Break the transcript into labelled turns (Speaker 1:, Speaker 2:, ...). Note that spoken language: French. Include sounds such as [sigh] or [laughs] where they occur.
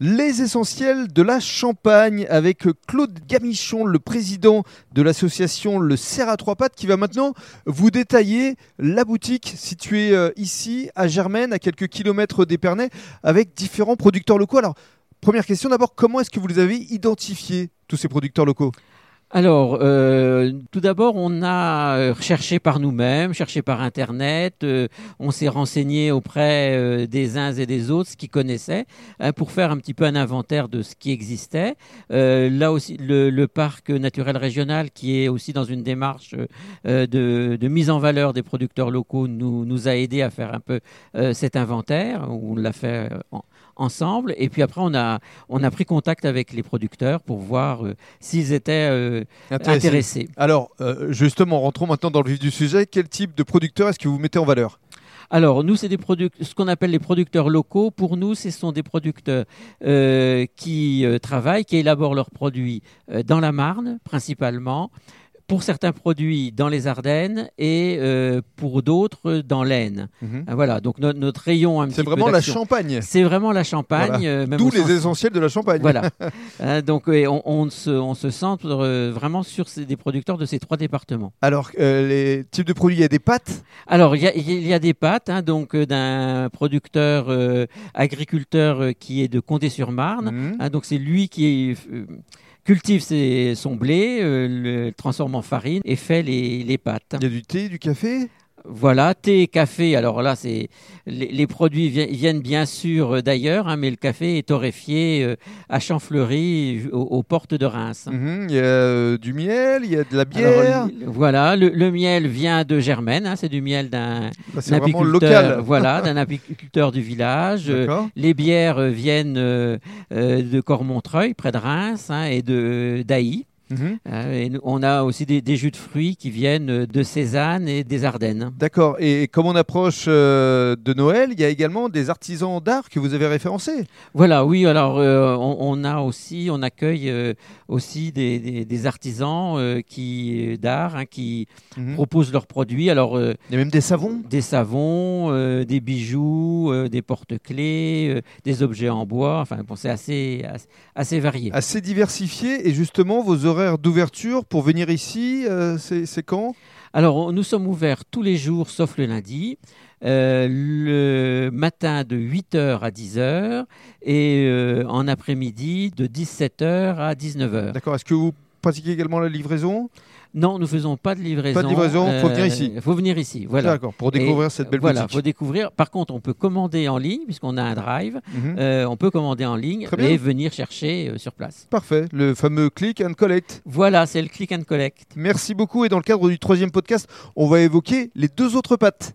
Speaker 1: Les essentiels de la Champagne avec Claude Gamichon, le président de l'association Le Cerf à Trois Pattes, qui va maintenant vous détailler la boutique située euh, ici à Germaine, à quelques kilomètres d'Épernay, avec différents producteurs locaux. Alors, première question d'abord, comment est-ce que vous les avez identifiés, tous ces producteurs locaux?
Speaker 2: Alors, euh, tout d'abord, on a euh, cherché par nous-mêmes, cherché par Internet, euh, on s'est renseigné auprès des uns et des autres, ce qu'ils connaissaient, hein, pour faire un petit peu un inventaire de ce qui existait. là aussi, le, parc naturel régional, qui est aussi dans une démarche de, mise en valeur des producteurs locaux, nous, a aidé à faire un peu cet inventaire. On l'a fait en, ensemble. Et puis après, on a, pris contact avec les producteurs pour voir euh, s'ils étaient euh.
Speaker 1: Alors, euh, justement, rentrons maintenant dans le vif du sujet. Quel type de producteurs est-ce que vous mettez en valeur?
Speaker 2: Alors, nous, c'est des ce qu'on appelle les producteurs locaux. Pour nous, ce sont des producteurs qui travaillent, qui élaborent leurs produits dans la Marne, principalement, pour certains produits dans les Ardennes et euh, pour d'autres dans l'Aisne. Mhm. Ah, voilà, donc notre rayon un
Speaker 1: C'est vraiment la Champagne.
Speaker 2: C'est vraiment la Champagne.
Speaker 1: Euh, D'où les essentiels de la Champagne.
Speaker 2: Voilà. [laughs] Hein, donc on, on, se, on, se, centre euh, vraiment sur ces, des producteurs de ces trois départements.
Speaker 1: Alors, les types de produits, il y a des pâtes?
Speaker 2: Alors, il y a, il y a des pâtes, hein, donc d'un producteur agriculteur qui est de Condé-sur-Marne. Mhm. Hein, donc c'est lui qui est cultive son blé, euh, le transforme en farine et fait les, les pâtes.
Speaker 1: Il y a du thé, du café?
Speaker 2: Voilà, thé, café. Alors là, c'est les, produits viennent bien sûr euh, d'ailleurs, hein, mais le café est torréfié euh, à Champfleury, aux, portes de Reims.
Speaker 1: Mhm, il y a euh, du miel, il y a de la bière.
Speaker 2: voilà, le, miel vient de Germaine. Hein, c'est du miel d'un
Speaker 1: bah, apiculteur.
Speaker 2: Voilà, d'un apiculteur du village. les bières viennent de Cormontreuil, près de Reims, hein, et de d'Ailly. Mhm. Euh, et on a aussi des, jus de fruits qui viennent de Cézanne et des Ardennes.
Speaker 1: D'accord. Et comme on approche euh, de Noël, il y a également des artisans d'art que vous avez référencés.
Speaker 2: Voilà, oui. Alors euh, on, a aussi, on accueille aussi des, artisans qui d'art hein, qui mhm. proposent leurs produits. Alors il
Speaker 1: y a même des savons.
Speaker 2: Des savons, des bijoux, des porte-clés, des objets en bois. Enfin, bon, c'est assez, assez, assez varié.
Speaker 1: Assez diversifié. Et justement, vos d'ouverture pour venir ici, euh, c'est quand?
Speaker 2: Alors, nous sommes ouverts tous les jours sauf le lundi. Euh, le matin de 8h à 10h et euh, en après-midi de 17h à 19h.
Speaker 1: D'accord. Est-ce que vous pratiquez également la livraison
Speaker 2: non, nous faisons pas de livraison.
Speaker 1: Pas de livraison, il faut venir ici.
Speaker 2: Il faut venir ici, voilà.
Speaker 1: D'accord, pour découvrir cette belle
Speaker 2: voilà,
Speaker 1: boutique.
Speaker 2: faut découvrir. Par contre, on peut commander en ligne, puisqu'on a un drive. Mhm. Euh, on peut commander en ligne et venir chercher euh, sur place.
Speaker 1: Parfait, le fameux click and collect.
Speaker 2: Voilà, c'est le click and collect.
Speaker 1: Merci beaucoup. Et dans le cadre du troisième podcast, on va évoquer les deux autres pattes.